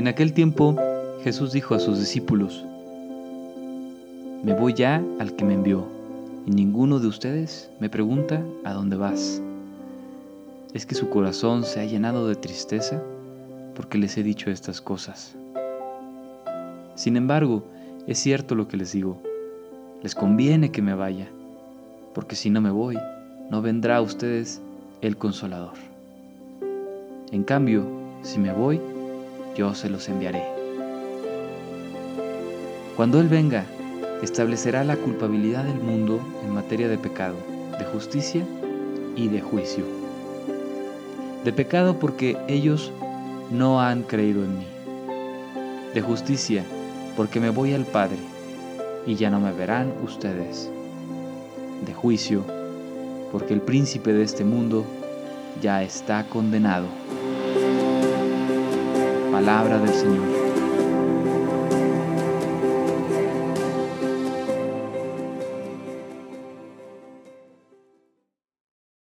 En aquel tiempo Jesús dijo a sus discípulos, Me voy ya al que me envió, y ninguno de ustedes me pregunta a dónde vas. ¿Es que su corazón se ha llenado de tristeza porque les he dicho estas cosas? Sin embargo, es cierto lo que les digo, les conviene que me vaya, porque si no me voy, no vendrá a ustedes el consolador. En cambio, si me voy, yo se los enviaré. Cuando Él venga, establecerá la culpabilidad del mundo en materia de pecado, de justicia y de juicio. De pecado porque ellos no han creído en mí. De justicia porque me voy al Padre y ya no me verán ustedes. De juicio porque el príncipe de este mundo ya está condenado. Palabra del Señor.